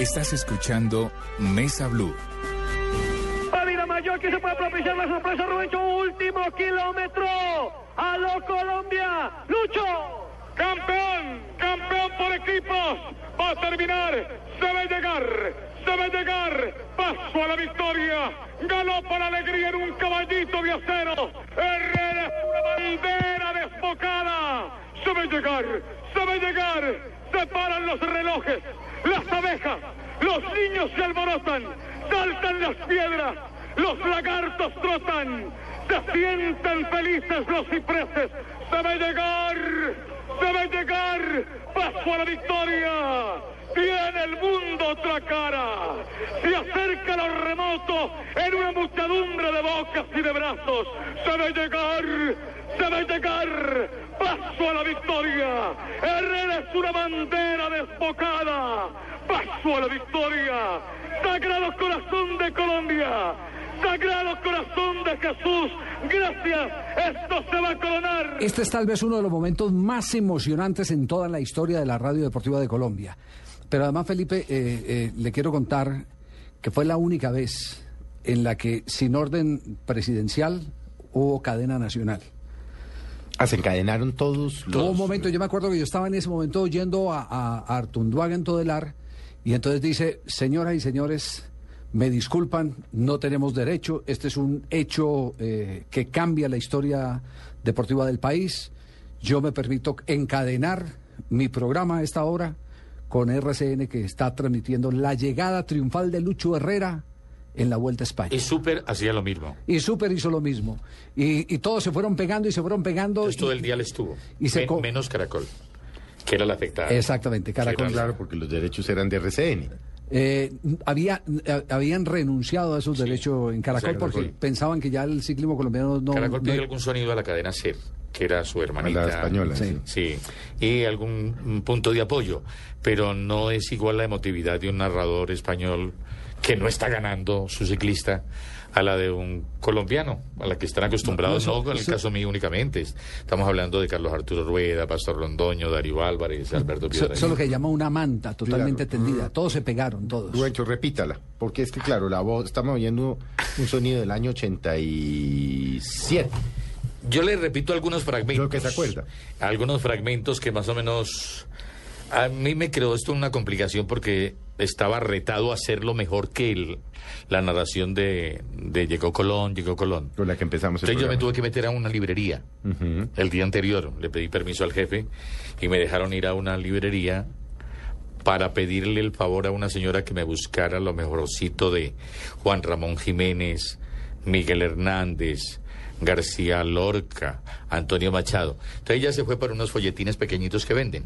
Estás escuchando Mesa Blue. Ávila Mayor que se puede propiciar la sorpresa, Rubencho, último kilómetro. A lo Colombia, Lucho. Campeón, campeón por equipos. Va a terminar, se va a llegar, se va a llegar. Paso a la victoria. Ganó por alegría en un caballito de acero. Bandera desbocada. Se va a llegar, se va a llegar. Se paran los relojes, las abejas, los niños se alborotan, saltan las piedras, los lagartos trotan, se sienten felices los cipreses. Se va a llegar, se va a llegar, paso a la victoria. Tiene el mundo otra cara. Se acerca lo remoto en una muchedumbre de bocas y de brazos. Se a llegar, se a llegar. Paso a la victoria. Herrera es una bandera desbocada. Paso a la victoria. Sagrado corazón de Colombia. Sagrado corazón de Jesús. Gracias. Esto se va a coronar. Este es tal vez uno de los momentos más emocionantes en toda la historia de la radio deportiva de Colombia. Pero además, Felipe, eh, eh, le quiero contar que fue la única vez en la que sin orden presidencial hubo cadena nacional. Ah, se encadenaron todos los... Hubo un momento, yo me acuerdo que yo estaba en ese momento oyendo a, a, a Artunduaga en Todelar y entonces dice, señoras y señores, me disculpan, no tenemos derecho, este es un hecho eh, que cambia la historia deportiva del país, yo me permito encadenar mi programa a esta hora con RCN que está transmitiendo la llegada triunfal de Lucho Herrera en la Vuelta a España. Y Super hacía lo mismo. Y Super hizo lo mismo. Y, y todos se fueron pegando y se fueron pegando. Entonces, y- todo el día le estuvo. y se Men- menos Caracol, que era la afectada. Exactamente, Caracol. Sí, Claro, porque los derechos eran de RCN. Eh, había, eh, habían renunciado a esos derechos en Caracol porque pensaban que ya el ciclismo colombiano no... Caracol no- pidió algún sonido a la cadena SER, que era su hermanita. La española, Sí. Sí, y algún mm, punto de apoyo, pero no es igual la emotividad de un narrador español que no está ganando su ciclista a la de un colombiano, a la que están acostumbrados, No, en el caso mío únicamente. Estamos hablando de Carlos Arturo Rueda, Pastor Londoño, Darío Álvarez, Alberto Piedra. eso es lo que llama una manta totalmente Claro. tendida. Todos se pegaron, todos. Rubencho, repítala, porque es que, claro, la voz, estamos oyendo un sonido del año 87. Yo le repito algunos fragmentos. Lo que se acuerda. Algunos fragmentos que más o menos... A mí me creó esto una complicación porque estaba retado a hacerlo mejor que el- la narración de, de Llegó Colón, Llegó Colón. Con la que empezamos el Entonces yo me tuve que meter a una librería. El día anterior le pedí permiso al jefe y me dejaron ir a una librería para pedirle el favor a una señora que me buscara lo mejorcito de Juan Ramón Jiménez, Miguel Hernández, García Lorca, Antonio Machado. Entonces ella se fue para unos folletines pequeñitos que venden.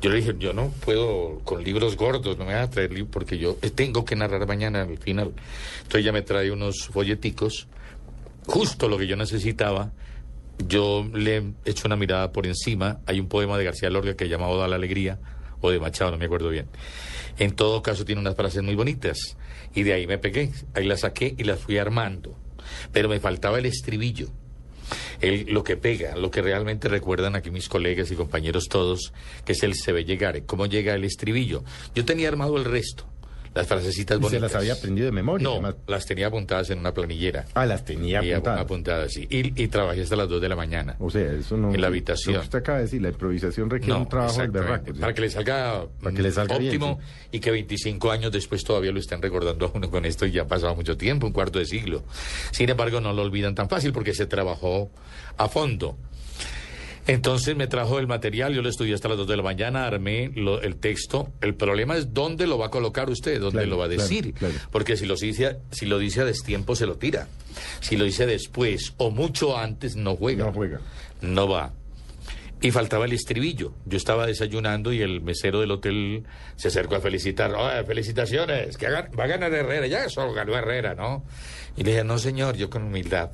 Yo le dije, yo no puedo con libros gordos, no me vas a traer libros porque yo tengo que narrar mañana al final. Entonces ella me trae unos folleticos, justo lo que yo necesitaba. Yo le echo una mirada por encima. Hay un poema de García Lorca que se llama Oda a la Alegría, o de Machado, no me acuerdo bien. En todo caso tiene unas frases muy bonitas. Y de ahí me pegué, ahí las saqué y las fui armando. Pero me faltaba el estribillo. El- lo que pega, lo que realmente recuerdan aquí mis colegas y compañeros todos, que es el se ve llegar, cómo llega el estribillo. Yo tenía armado el resto, las frasecitas Y se bonitas. las había aprendido de memoria. No, además. las tenía apuntadas en una planillera. Ah, las tenía apuntadas. apuntadas, sí. Y, y trabajé hasta las 2 de la mañana. O sea, eso no... En la habitación. Lo que usted acaba de decir, la improvisación requiere un trabajo del berraco. ¿sí? Para que le salga, Para que le salga bien, óptimo y que 25 años después todavía lo estén recordando a uno con esto y ya ha pasado mucho tiempo, un cuarto de siglo. Sin embargo, no lo olvidan tan fácil porque se trabajó a fondo. Entonces me trajo el material, yo lo estudié hasta las 2 de la mañana, armé lo- el texto. El problema es dónde lo va a colocar usted, dónde Claro, lo va a claro, decir. claro. Porque si lo, dice, si lo dice a destiempo, se lo tira. Si lo dice después o mucho antes, no juega. No juega. No va. Y faltaba el estribillo. Yo estaba desayunando y el mesero del hotel se acercó a felicitar. "Oye, felicitaciones, que hagan- va a ganar Herrera. Ya eso ganó Herrera, ¿no? Y le dije, no, señor, yo con humildad.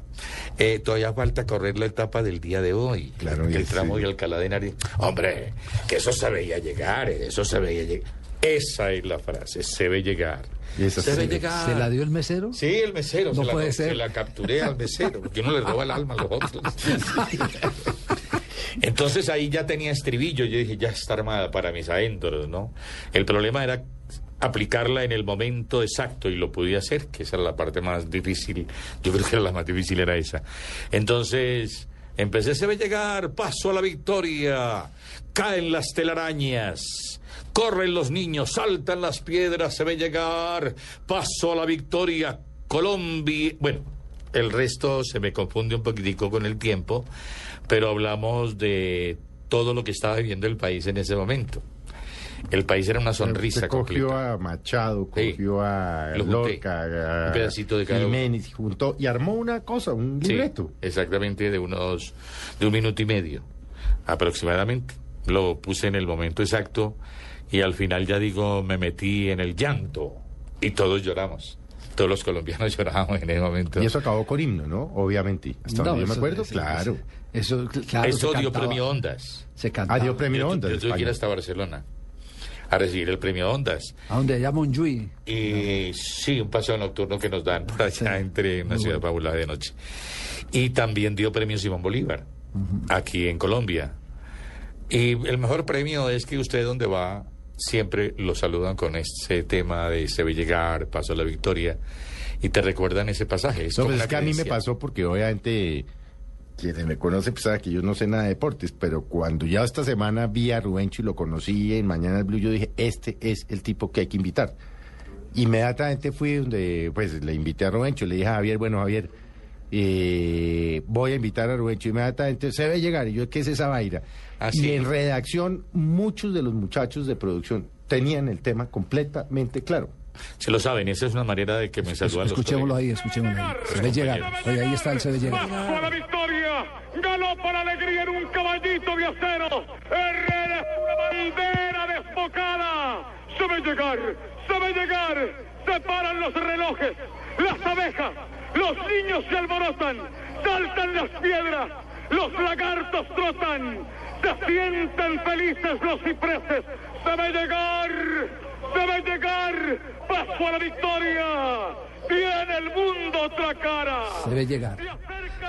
"Eh, todavía falta correr la etapa del día de hoy. Claro, y el sí. tramo de Alcalá de. Hombre, que eso se veía llegar, eh, eso se veía llegar. Esa es la frase, se ve llegar. Y esa se se ve ve. llegar. ¿Se la dio el mesero? Sí, el mesero. No se, puede la, ser. se la capturé al mesero, porque uno le roba el alma a los otros. Entonces ahí ya tenía estribillo, yo dije, ya está armada para mis adentros, ¿no? El problema era aplicarla en el momento exacto y lo podía hacer, que esa era la parte más difícil, yo creo que la más difícil era esa. Entonces, empecé, se ve llegar, paso a la victoria, caen las telarañas. Corren los niños, saltan las piedras, se ve llegar, paso a la victoria, Colombia. Bueno, el resto se me confunde un poquitico con el tiempo, pero hablamos de todo lo que estaba viviendo el país en ese momento. El país era una sonrisa Se cogió completa. a Machado, Sí. cogió a. Lorca, a Un pedacito de cada. Jiménez, y juntó y armó una cosa, un Sí, libreto. exactamente de unos de un minuto y medio aproximadamente. Lo puse en el momento exacto y al final ya digo me metí en el llanto y todos lloramos. Todos los colombianos lloramos en ese momento. Y eso acabó con himno, ¿no? Obviamente. Hasta No, donde yo me acuerdo, eso- claro. Eso, claro, Eso dio cantaba- premio Ondas. Se cantaba. Ah, dio premio yo, Ondas. yo tuve que ir hasta Barcelona a recibir el premio Ondas. A donde allá Monjuy. Y sí, un paseo nocturno que nos dan por allá Sí. entre una Muy ciudad bueno. de noche. Y también dio premio Simón Bolívar, aquí en Colombia. Y el mejor premio es que usted donde va siempre lo saludan con ese tema de se ve llegar, paso a la victoria, y te recuerdan ese pasaje. Es No, pues es que a mí me pasó porque obviamente quienes me conocen pues saben que yo no sé nada de deportes, pero cuando ya esta semana vi a Rubencho y lo conocí en Mañana el Blue, yo dije, este es el tipo que hay que invitar. Inmediatamente fui donde, pues le invité a Rubencho, le dije a Javier, bueno Javier, eh, voy a invitar a Rubencho, inmediatamente se ve llegar, y yo, ¿qué es esa vaina? Ah, y en redacción, muchos de los muchachos de producción tenían el tema completamente claro. Se lo saben, esa es una manera de que me saludan los Escuchémoslo colegas. ahí, escuchémoslo ahí. Se ve llegar. Oye, ahí está el se ve llegar. A la victoria. Ganó para alegría en un caballito de acero. Herrera es una bandera desbocada. Se ve llegar, se ve llegar. Se paran los relojes, las abejas, los niños se alborotan, saltan las piedras, los lagartos trotan, se sienten felices los cipreses. Se ve llegar, se ve llegar. Paso a la victoria. Tiene el mundo otra cara. Se ve llegar.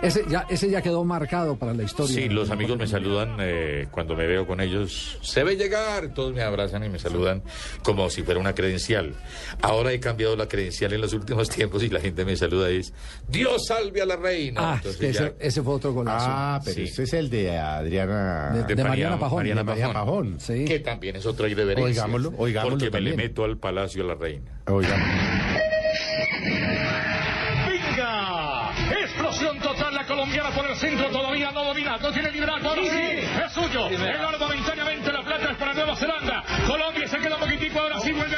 Ese ya, ese ya quedó marcado para la historia. Sí, los amigos me saludan eh, cuando me veo con ellos. Se ve llegar, todos me abrazan y me saludan como si fuera una credencial. Ahora he cambiado la credencial en los últimos tiempos y la gente me saluda y es Dios salve a la reina. Ah, Entonces que ya- ese, fue otro golazo. Ah, pero Sí. ese es el de Adriana... De- de Mariana Pajón. Mariana Pajón. Pajón. Sí. Que también es otra irreverencia. Oigámoslo, oigámoslo Porque me le meto al palacio a la reina. Oiga. Colombiana por el centro, todavía no domina, no tiene liderazgo, ahora sí, es suyo. El oro momentáneamente, la plata es para Nueva Zelanda. Colombia se queda un poquitico, ahora sí vuelve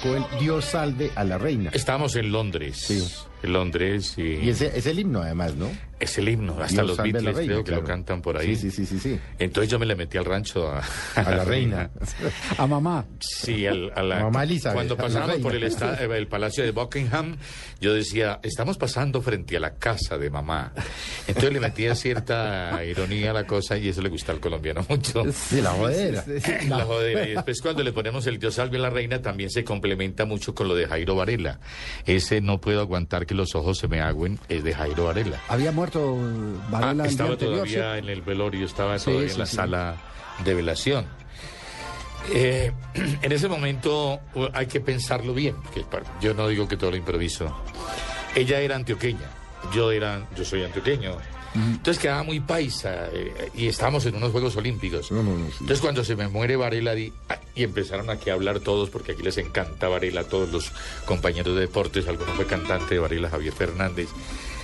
sacó el Dios salve a la reina? Estábamos en Londres. Sí. En Londres y, Y ese es el himno además, ¿no? es el himno. Hasta Dios los Beatles reina, creo que claro. lo cantan por ahí. Sí, sí, sí, sí, sí. Entonces yo me le metí al rancho a, A la reina. A mamá. Sí, al- a la, Mamá Elizabeth, cuando pasábamos reina. por el, esta- eh, el palacio de Buckingham, yo decía, estamos pasando frente a la casa de mamá. Entonces le metía cierta ironía a la cosa y eso le gusta al colombiano mucho. Sí, la jodera. La jodera. Y después cuando le ponemos el Dios salve a la reina también se complementa mucho con lo de Jairo Varela. Ese no puedo aguantar que los ojos se me agüen, es de Jairo Varela. Había muerto Ah, Varela el día estaba anterior, todavía ¿sí? en el velorio, estaba Sí, todavía sí, en la sala de velación. Eh, en ese momento hay que pensarlo bien, porque yo no digo que todo lo improviso. Ella era antioqueña, yo era, yo soy antioqueño, Entonces quedaba muy paisa eh, y estábamos en unos Juegos Olímpicos. No, no, no, sí. Entonces cuando se me muere Varela di- y empezaron aquí a hablar todos, porque aquí les encanta Varela, todos los compañeros de deportes, alguno fue cantante de Varela, Javier Fernández.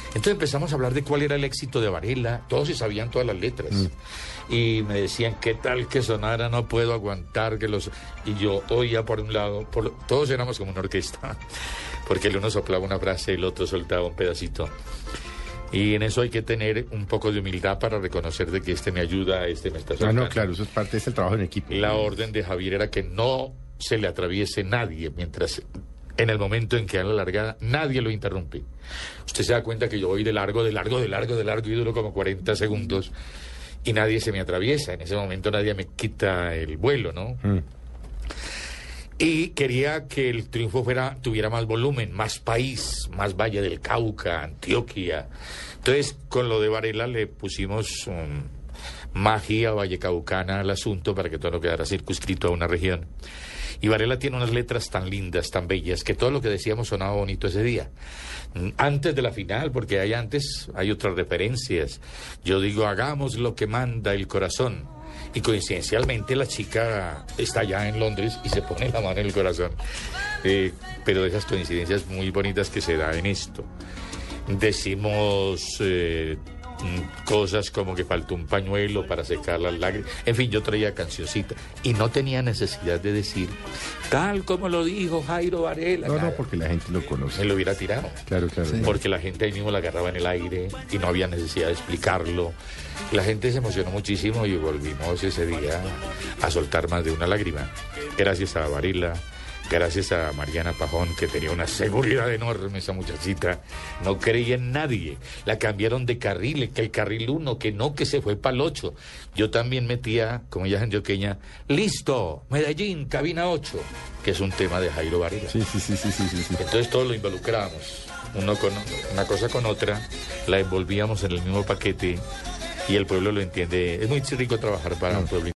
Entonces empezamos a hablar de cuál era el éxito de Varela, todos se sabían todas las letras. Y me decían, ¿qué tal que sonara? No puedo aguantar que los... Y yo oía por un lado, por... todos éramos como una orquesta, porque el uno soplaba una frase, el otro soltaba un pedacito. Y en eso hay que tener un poco de humildad para reconocer de que este me ayuda, este me está No, soltando. no, claro, eso es parte del trabajo en equipo. La orden de Javier era que no se le atraviese nadie mientras en el momento en que da la largada nadie lo interrumpe. Usted se da cuenta que yo voy de largo, de largo, de largo, de largo y duro como 40 segundos y nadie se me atraviesa. En ese momento nadie me quita el vuelo, ¿no? Mm. Y quería que el triunfo fuera, tuviera más volumen, más país, más Valle del Cauca, Antioquia. Entonces, con lo de Varela le pusimos um, magia vallecaucana al asunto para que todo no quedara circunscrito a una región. Y Varela tiene unas letras tan lindas, tan bellas, que todo lo que decíamos sonaba bonito ese día. Mm, Antes de la final, porque hay antes, hay otras referencias. Yo digo, hagamos lo que manda el corazón. Y coincidencialmente la chica está allá en Londres y se pone la mano en el corazón. Eh, pero esas coincidencias muy bonitas que se da en esto. Decimos eh, cosas como que faltó un pañuelo para secar las lágrimas. En fin, yo traía cancioncita y no tenía necesidad de decir, tal como lo dijo Jairo Varela. No, no, porque la gente lo Me conoce. lo hubiera tirado. Claro, claro. Porque la gente ahí mismo la agarraba en el aire y no había necesidad de explicarlo. La gente se emocionó muchísimo y volvimos ese día a soltar más de una lágrima. Gracias a Varela, gracias a Mariana Pajón, que tenía una seguridad enorme esa muchachita. No creía en nadie. La cambiaron de carril, que el carril 1, que no, que se fue para el 8. Yo también metía, como ella es antioqueña, listo, Medellín, cabina 8, que es un tema de Jairo Varela. Sí, sí, sí, sí, sí, sí, sí. Entonces todos lo involucrábamos, uno con una cosa con otra, la envolvíamos en el mismo paquete y el pueblo lo entiende. Es muy rico trabajar para un pueblo.